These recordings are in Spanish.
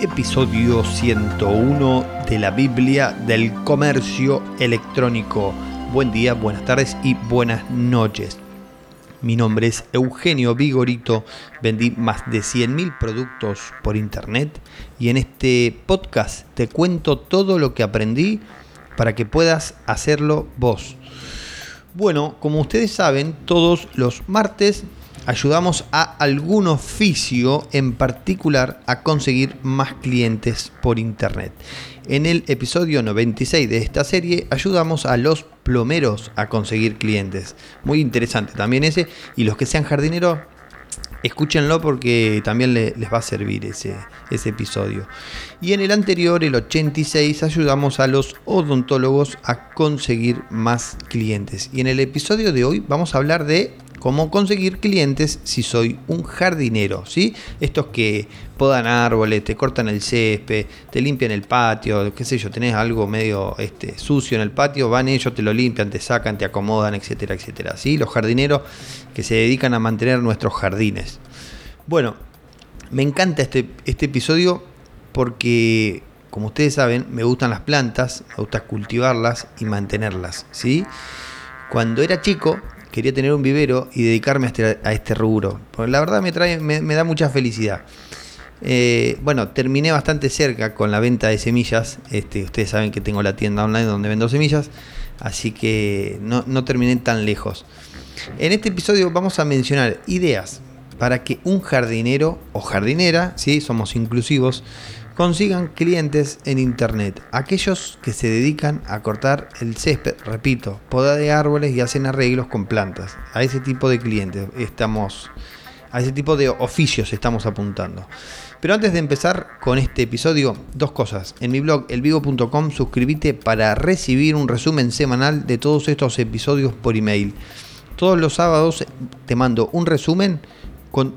episodio 101 de la Biblia del Comercio Electrónico. Buen día, buenas tardes y buenas noches. Mi nombre es Eugenio Vigorito, vendí más de 100.000 productos por internet y en este podcast te cuento todo lo que aprendí para que puedas hacerlo vos. Bueno, como ustedes saben, todos los martes ayudamos a algún oficio en particular a conseguir más clientes por internet. En el episodio 96 de esta serie ayudamos a los plomeros a conseguir clientes. Muy interesante también ese. Y los que sean jardineros, escúchenlo porque también les va a servir ese, ese episodio. Y en el anterior, el 86, ayudamos a los odontólogos a conseguir más clientes. Y en el episodio de hoy vamos a hablar de cómo conseguir clientes si soy un jardinero, ¿sí? Estos que podan árboles, te cortan el césped, te limpian el patio, qué sé yo, tenés algo medio este, sucio en el patio, van ellos, te lo limpian, te sacan, te acomodan, etcétera, etcétera, ¿sí? Los jardineros que se dedican a mantener nuestros jardines. Bueno, me encanta este, este episodio porque, como ustedes saben, me gustan las plantas, me gusta cultivarlas y mantenerlas, ¿sí? Cuando era chico, quería tener un vivero y dedicarme a este, este rubro. Porque la verdad me, trae, me, da mucha felicidad. Eh, bueno, terminé bastante cerca con la venta de semillas. Este, ustedes saben que tengo la tienda online donde vendo semillas. Así que no terminé tan lejos. En este episodio vamos a mencionar ideas para que un jardinero o jardinera, ¿sí? somos inclusivos, consigan clientes en Internet. Aquellos que se dedican a cortar el césped, repito, poda de árboles y hacen arreglos con plantas. A ese tipo de clientes estamos, a ese tipo de oficios estamos apuntando. Pero antes de empezar con este episodio, dos cosas. En mi blog elvivo.com suscríbete para recibir un resumen semanal de todos estos episodios por email. Todos los sábados te mando un resumen con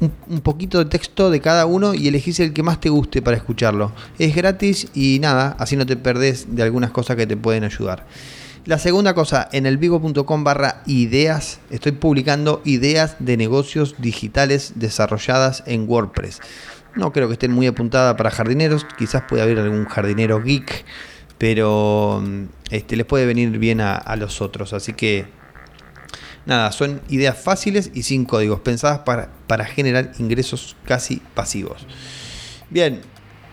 un, poquito de texto de cada uno y elegís el que más te guste para escucharlo. Es gratis y nada, así no te perdés de algunas cosas que te pueden ayudar. La segunda cosa, en el vigo.com barra ideas, estoy publicando ideas de negocios digitales desarrolladas en WordPress. No creo que estén muy apuntadas para jardineros, quizás puede haber algún jardinero geek, pero mm, este, les puede venir bien a, a los otros. Así que Nada, son ideas fáciles y sin códigos, pensadas para, para generar ingresos casi pasivos. Bien,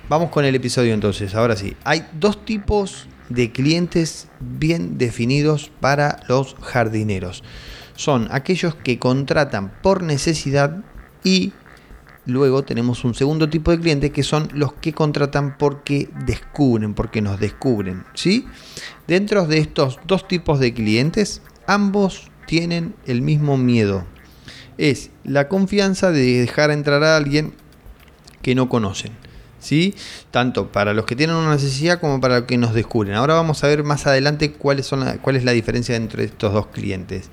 vamos con el episodio entonces, ahora sí. Hay dos tipos de clientes bien definidos para los jardineros. Son aquellos que contratan por necesidad y luego tenemos un segundo tipo de cliente que son los que contratan porque descubren, porque nos descubren. ¿sí? Dentro de estos dos tipos de clientes, ambos tienen el mismo miedo. Es la confianza de dejar entrar a alguien que no conocen. ¿Sí? Tanto para los que tienen una necesidad como para los que nos descubren. Ahora vamos a ver más adelante cuáles son cuál es la diferencia entre estos dos clientes.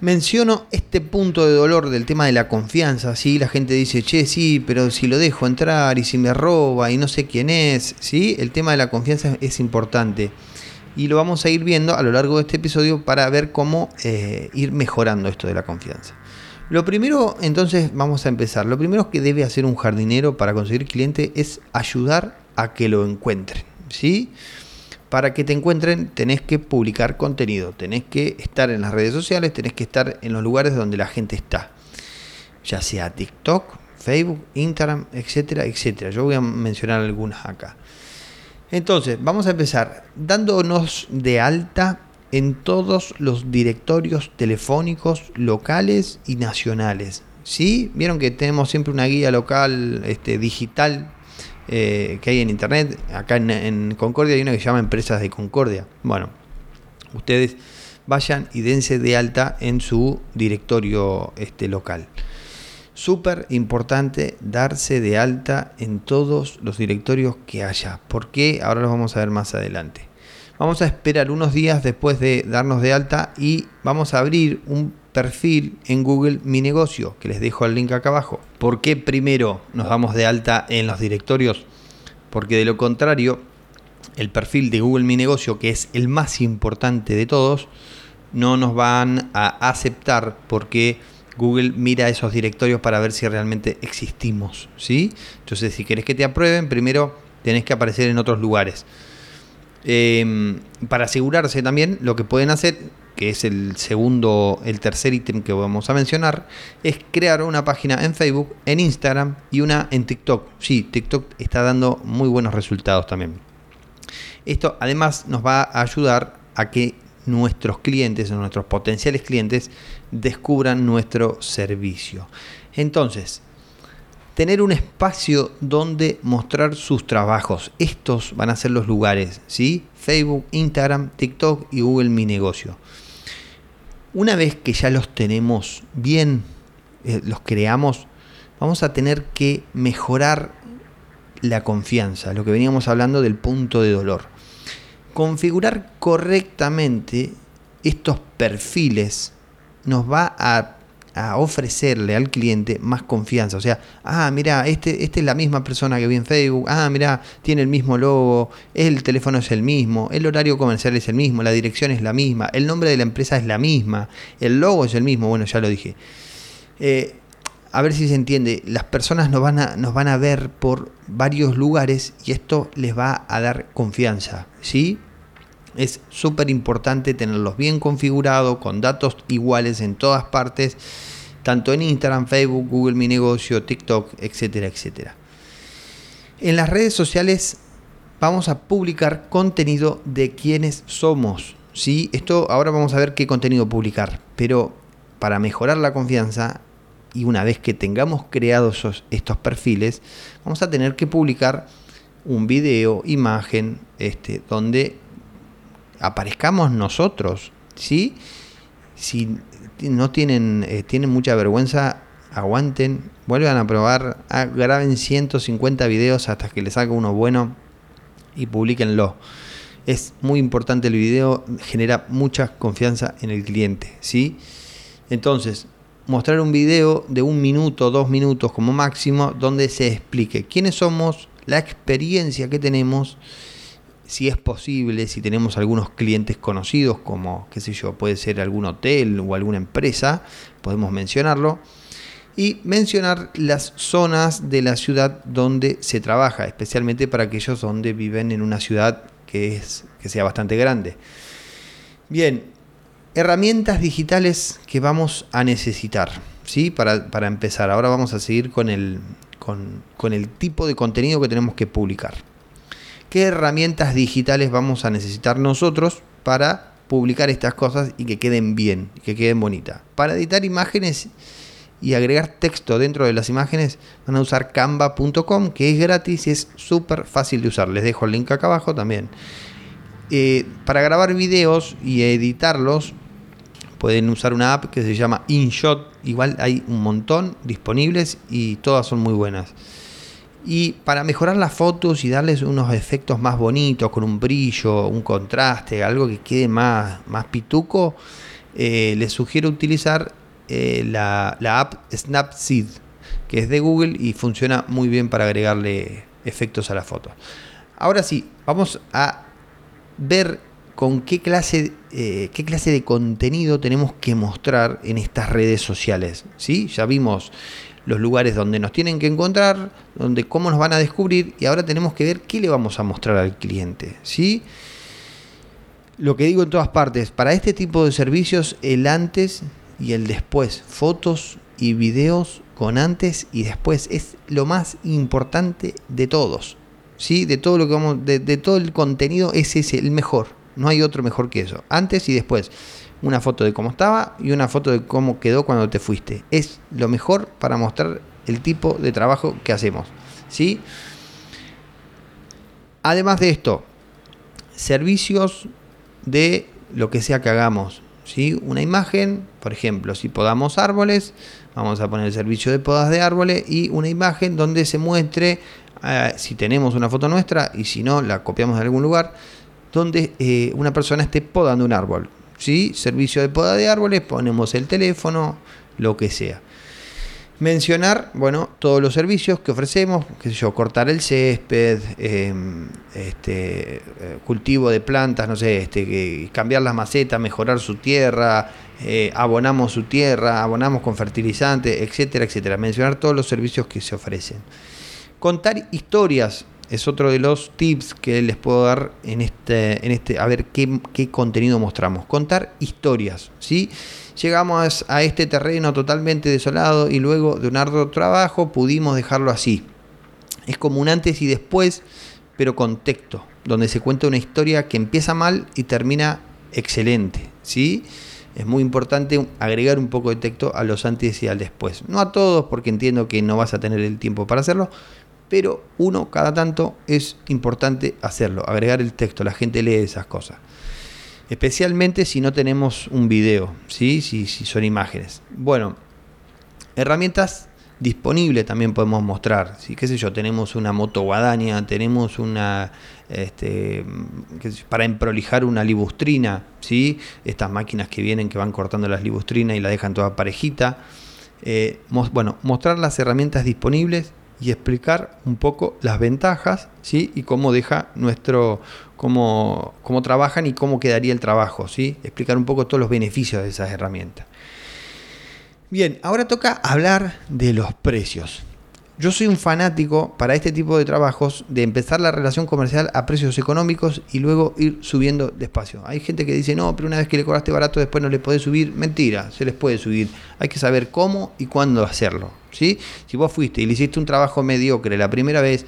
Menciono este punto de dolor del tema de la confianza, ¿sí? La gente dice, che, sí, pero si lo dejo entrar y si me roba y no sé quién es, ¿sí? El tema de la confianza es importante y lo vamos a ir viendo a lo largo de este episodio para ver cómo eh, ir mejorando esto de la confianza. Lo primero, entonces vamos a empezar. Lo primero que debe hacer un jardinero para conseguir cliente es ayudar a que lo encuentren. ¿sí? Para que te encuentren tenés que publicar contenido, tenés que estar en las redes sociales, tenés que estar en los lugares donde la gente está. Ya sea TikTok, Facebook, Instagram, etcétera, etcétera. Yo voy a mencionar algunas acá. Entonces, vamos a empezar dándonos de alta en todos los directorios telefónicos locales y nacionales. ¿Sí? Vieron que tenemos siempre una guía local este, digital eh, que hay en internet. Acá en, Concordia hay una que se llama Empresas de Concordia. Bueno, ustedes vayan y dense de alta en su directorio este, local. Súper importante darse de alta en todos los directorios que haya. ¿Por qué? Ahora lo vamos a ver más adelante. Vamos a esperar unos días después de darnos de alta y vamos a abrir un perfil en Google Mi Negocio, que les dejo el link acá abajo. ¿Por qué primero nos damos de alta en los directorios? Porque de lo contrario, el perfil de Google Mi Negocio, que es el más importante de todos, no nos van a aceptar porque Google mira esos directorios para ver si realmente existimos, ¿sí? Entonces, si querés que te aprueben, primero tenés que aparecer en otros lugares. Em, para asegurarse también, lo que pueden hacer, que es el segundo, el tercer ítem que vamos a mencionar, es crear una página en Facebook, en Instagram y una en TikTok. Sí, TikTok está dando muy buenos resultados también. Esto además nos va a ayudar a que nuestros clientes, nuestros potenciales clientes, descubran nuestro servicio. Entonces, tener un espacio donde mostrar sus trabajos. Estos van a ser los lugares, ¿sí? Facebook, Instagram, TikTok y Google Mi Negocio. Una vez que ya los tenemos bien, eh, los creamos, vamos a tener que mejorar la confianza, lo que veníamos hablando del punto de dolor. Configurar correctamente estos perfiles nos va a, ofrecerle al cliente más confianza. O sea, ah, mira, este, este es la misma persona que vi en Facebook. Ah, mira, tiene el mismo logo. El teléfono es el mismo. El horario comercial es el mismo. La dirección es la misma. El nombre de la empresa es la misma. El logo es el mismo. Bueno, ya lo dije. Eh, a ver si se entiende, las personas nos van, a, nos van a ver por varios lugares y esto les va a dar confianza, ¿sí? Es súper importante tenerlos bien configurados, con datos iguales en todas partes, tanto en Instagram, Facebook, Google Mi Negocio, TikTok, etcétera, etcétera. En las redes sociales vamos a publicar contenido de quienes somos. ¿sí? Esto ahora vamos a ver qué contenido publicar, pero para mejorar la confianza y una vez que tengamos creados estos perfiles, vamos a tener que publicar un video, imagen, este, donde aparezcamos nosotros, ¿sí? Si no tienen, eh, tienen mucha vergüenza, aguanten, vuelvan a probar, ah, graben 150 videos hasta que les salga uno bueno y publiquenlo. Es muy importante el video, genera mucha confianza en el cliente, ¿sí? Entonces, mostrar un video de un minuto, dos minutos como máximo, donde se explique quiénes somos, la experiencia que tenemos si es posible, si tenemos algunos clientes conocidos, como, qué sé yo, puede ser algún hotel o alguna empresa, podemos mencionarlo. Y mencionar las zonas de la ciudad donde se trabaja, especialmente para aquellos donde viven en una ciudad que, es, que sea bastante grande. Bien, herramientas digitales que vamos a necesitar, ¿sí? Para, para empezar. Ahora vamos a seguir con el, con, con el tipo de contenido que tenemos que publicar qué herramientas digitales vamos a necesitar nosotros para publicar estas cosas y que queden bien, que queden bonitas. Para editar imágenes y agregar texto dentro de las imágenes van a usar canva.com que es gratis y es súper fácil de usar. Les dejo el link acá abajo también. Eh, para grabar videos y editarlos pueden usar una app que se llama InShot. Igual hay un montón disponibles y todas son muy buenas. Y para mejorar las fotos y darles unos efectos más bonitos, con un brillo, un contraste, algo que quede más, más pituco, eh, les sugiero utilizar eh, la, la, app Snapseed, que es de Google y funciona muy bien para agregarle efectos a las fotos. Ahora sí, vamos a ver con qué clase, eh, qué clase de contenido tenemos que mostrar en estas redes sociales. ¿sí? Ya vimos los lugares donde nos tienen que encontrar, donde cómo nos van a descubrir y ahora tenemos que ver qué le vamos a mostrar al cliente, ¿sí? Lo que digo en todas partes, para este tipo de servicios el antes y el después, fotos y videos con antes y después es lo más importante de todos. ¿Sí? De todo lo que vamos de, de todo el contenido es ese el mejor, no hay otro mejor que eso, antes y después una foto de cómo estaba y una foto de cómo quedó cuando te fuiste. Es lo mejor para mostrar el tipo de trabajo que hacemos. ¿sí? Además de esto, servicios de lo que sea que hagamos. ¿sí? Una imagen, por ejemplo, si podamos árboles, vamos a poner el servicio de podas de árboles y una imagen donde se muestre, eh, si tenemos una foto nuestra y si no, la copiamos de algún lugar, donde eh, una persona esté podando un árbol. ¿Sí? Servicio de poda de árboles, ponemos el teléfono, lo que sea. Mencionar, bueno, todos los servicios que ofrecemos, qué sé yo, cortar el césped, em, este, eh, cultivo de plantas, no sé, este, cambiar las macetas, mejorar su tierra, eh, abonamos su tierra, abonamos con fertilizante, etcétera, etcétera. Mencionar todos los servicios que se ofrecen. Contar historias es otro de los tips que les puedo dar en este, en este a ver qué, contenido mostramos. Contar historias, ¿sí? Llegamos a este terreno totalmente desolado y luego de un arduo trabajo pudimos dejarlo así. Es como un antes y después, pero con texto, donde se cuenta una historia que empieza mal y termina excelente, ¿sí? Es muy importante agregar un poco de texto a los antes y al después. No a todos, porque entiendo que no vas a tener el tiempo para hacerlo, pero uno cada tanto es importante hacerlo, agregar el texto, la gente lee esas cosas. Especialmente si no tenemos un video, ¿sí? si, son imágenes. Bueno, herramientas disponibles también podemos mostrar. ¿sí? ¿Qué sé yo? Tenemos una moto guadaña, tenemos una. Este, para emprolijar una libustrina, ¿sí? estas máquinas que vienen que van cortando las libustrinas y la dejan toda parejita. Eh, bueno, mostrar las herramientas disponibles y explicar un poco las ventajas ¿sí? y cómo deja nuestro cómo, cómo trabajan y cómo quedaría el trabajo, ¿sí? explicar un poco todos los beneficios de esas herramientas. Bien, ahora toca hablar de los precios. Yo soy un fanático para este tipo de trabajos de empezar la relación comercial a precios económicos y luego ir subiendo despacio. Hay gente que dice, no, pero una vez que le cobraste barato después no le podés subir. Mentira, se les puede subir. Hay que saber cómo y cuándo hacerlo. ¿sí? Si vos fuiste y le hiciste un trabajo mediocre la primera vez,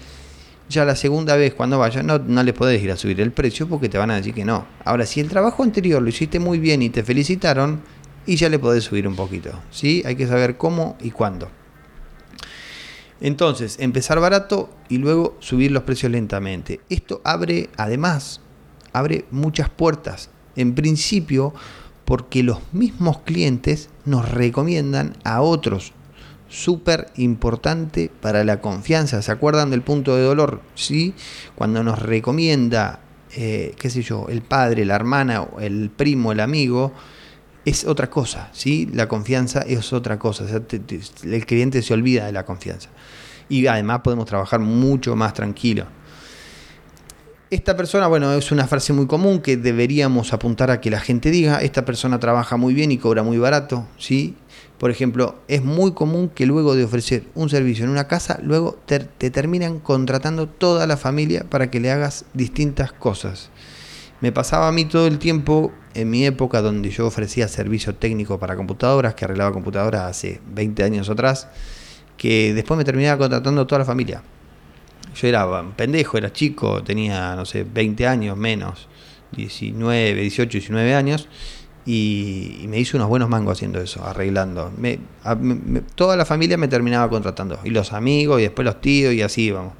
ya la segunda vez cuando vayas no, no le podés ir a subir el precio porque te van a decir que no. Ahora, si el trabajo anterior lo hiciste muy bien y te felicitaron, y ya le podés subir un poquito. ¿sí? Hay que saber cómo y cuándo. Entonces, empezar barato y luego subir los precios lentamente. Esto abre, además, abre muchas puertas. En principio, porque los mismos clientes nos recomiendan a otros. Súper importante para la confianza. ¿Se acuerdan del punto de dolor? ¿Sí? Cuando nos recomienda, eh, qué sé yo, el padre, la hermana, el primo, el amigo, es otra cosa, ¿sí? La confianza es otra cosa, el cliente se olvida de la confianza. Y además podemos trabajar mucho más tranquilo. Esta persona, bueno, es una frase muy común que deberíamos apuntar a que la gente diga, esta persona trabaja muy bien y cobra muy barato, ¿sí? Por ejemplo, es muy común que luego de ofrecer un servicio en una casa, luego te, te terminan contratando toda la familia para que le hagas distintas cosas. Me pasaba a mí todo el tiempo en mi época donde yo ofrecía servicio técnico para computadoras, que arreglaba computadoras hace 20 años atrás, que después me terminaba contratando toda la familia. Yo era pendejo, era chico, tenía, no sé, 20 años menos, 19, 18, 19 años, y, me hice unos buenos mangos haciendo eso, arreglando. toda la familia me terminaba contratando, y los amigos, y después los tíos, y así vamos.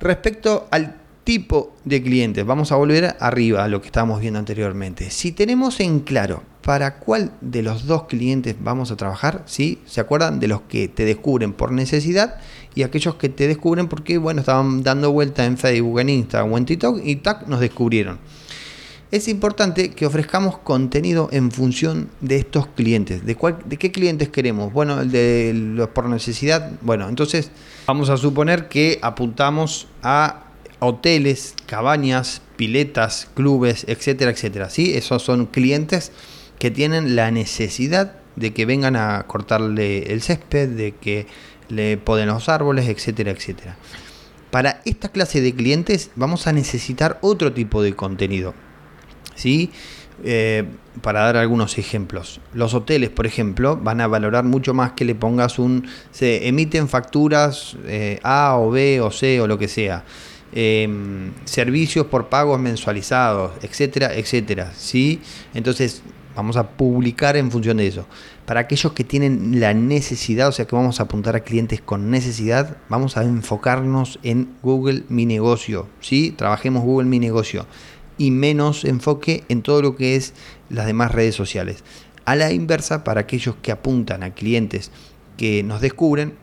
Respecto al tipo de clientes. Vamos a volver arriba a lo que estábamos viendo anteriormente. Si tenemos en claro para cuál de los dos clientes vamos a trabajar, ¿sí? ¿Se acuerdan de los que te descubren por necesidad y aquellos que te descubren porque, bueno, estaban dando vuelta en Facebook, en Instagram o en TikTok y tac, nos descubrieron? Es importante que ofrezcamos contenido en función de estos clientes. ¿De, cuál, de qué clientes queremos? Bueno, el de los por necesidad. Bueno, entonces vamos a suponer que apuntamos a hoteles, cabañas, piletas, clubes, etcétera, etcétera. ¿sí? Esos son clientes que tienen la necesidad de que vengan a cortarle el césped, de que le poden los árboles, etcétera, etcétera. Para esta clase de clientes vamos a necesitar otro tipo de contenido. ¿sí? Eh, para dar algunos ejemplos. Los hoteles, por ejemplo, van a valorar mucho más que le pongas un... Se emiten facturas eh, A o B o C o lo que sea. Em, servicios por pagos mensualizados, etcétera, etcétera. ¿sí? Entonces, vamos a publicar en función de eso. Para aquellos que tienen la necesidad, o sea que vamos a apuntar a clientes con necesidad, vamos a enfocarnos en Google Mi Negocio. ¿sí? Trabajemos Google Mi Negocio y menos enfoque en todo lo que es las demás redes sociales. A la inversa, para aquellos que apuntan a clientes que nos descubren,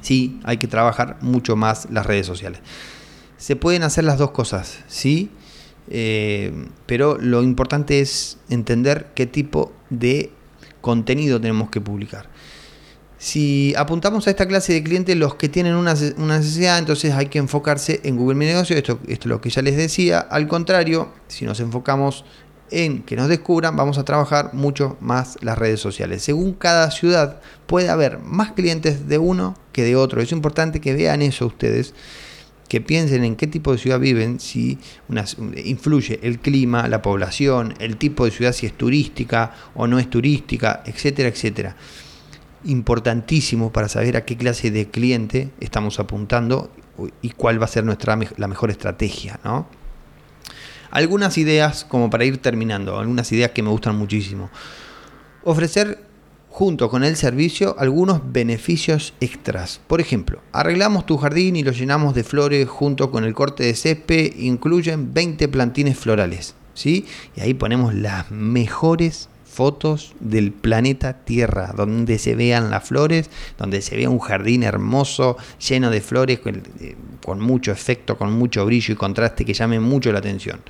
sí, hay que trabajar mucho más las redes sociales se pueden hacer las dos cosas, ¿sí? Eh, pero lo importante es entender qué tipo de contenido tenemos que publicar. Si apuntamos a esta clase de clientes, los que tienen una, necesidad, entonces hay que enfocarse en Google Mi Negocio. Esto, esto es lo que ya les decía. Al contrario, si nos enfocamos en que nos descubran, vamos a trabajar mucho más las redes sociales. Según cada ciudad puede haber más clientes de uno que de otro. Es importante que vean eso ustedes, que piensen en qué tipo de ciudad viven, si influye el clima, la población, el tipo de ciudad, si es turística o no es turística, etcétera, etcétera. Importantísimo para saber a qué clase de cliente estamos apuntando y cuál va a ser nuestra, la mejor estrategia, ¿no? Algunas ideas como para ir terminando, algunas ideas que me gustan muchísimo. Ofrecer junto con el servicio algunos beneficios extras. Por ejemplo, arreglamos tu jardín y lo llenamos de flores junto con el corte de césped, incluyen 20 plantines florales, ¿sí? Y ahí ponemos las mejores fotos del planeta Tierra, donde se vean las flores, donde se vea un jardín hermoso, lleno de flores, eh, con, mucho efecto, con mucho brillo y contraste que llame mucho la atención.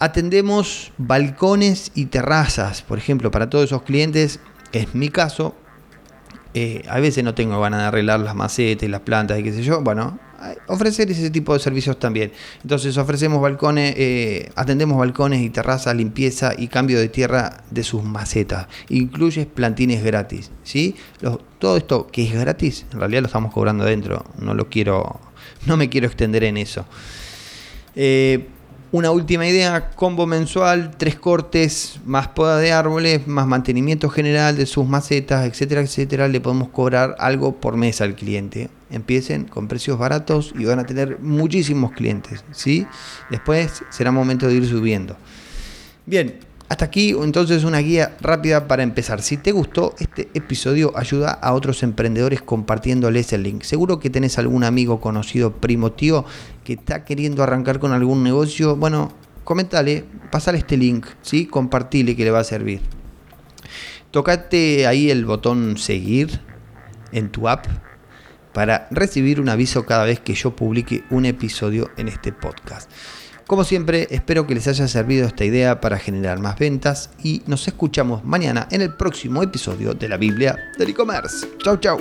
Atendemos balcones y terrazas, por ejemplo, para todos esos clientes, es mi caso, eh, a veces no tengo ganas de arreglar las macetas las plantas y qué sé yo, bueno, ofrecer ese tipo de servicios también. Entonces ofrecemos balcones, eh, atendemos balcones y terrazas, limpieza y cambio de tierra de sus macetas. Incluye plantines gratis, ¿sí? todo esto que es gratis, en realidad lo estamos cobrando adentro. No lo quiero, no me quiero extender en eso. Eh, una última idea, combo mensual, tres cortes, más poda de árboles, más mantenimiento general de sus macetas, etcétera, etcétera. Le podemos cobrar algo por mes al cliente. Empiecen con precios baratos y van a tener muchísimos clientes, ¿sí? Después será momento de ir subiendo. Bien, hasta aquí entonces una guía rápida para empezar. Si te gustó este episodio, ayuda a otros emprendedores compartiéndoles el link. Seguro que tenés algún amigo, conocido, primo, tío que está queriendo arrancar con algún negocio. Bueno, comentale, pasale este link, ¿sí? compartile que le va a servir. Tocate ahí el botón seguir en tu app para recibir un aviso cada vez que yo publique un episodio en este podcast. Como siempre, espero que les haya servido esta idea para generar más ventas y nos escuchamos mañana en el próximo episodio de la Biblia del e-commerce. Chau, chau.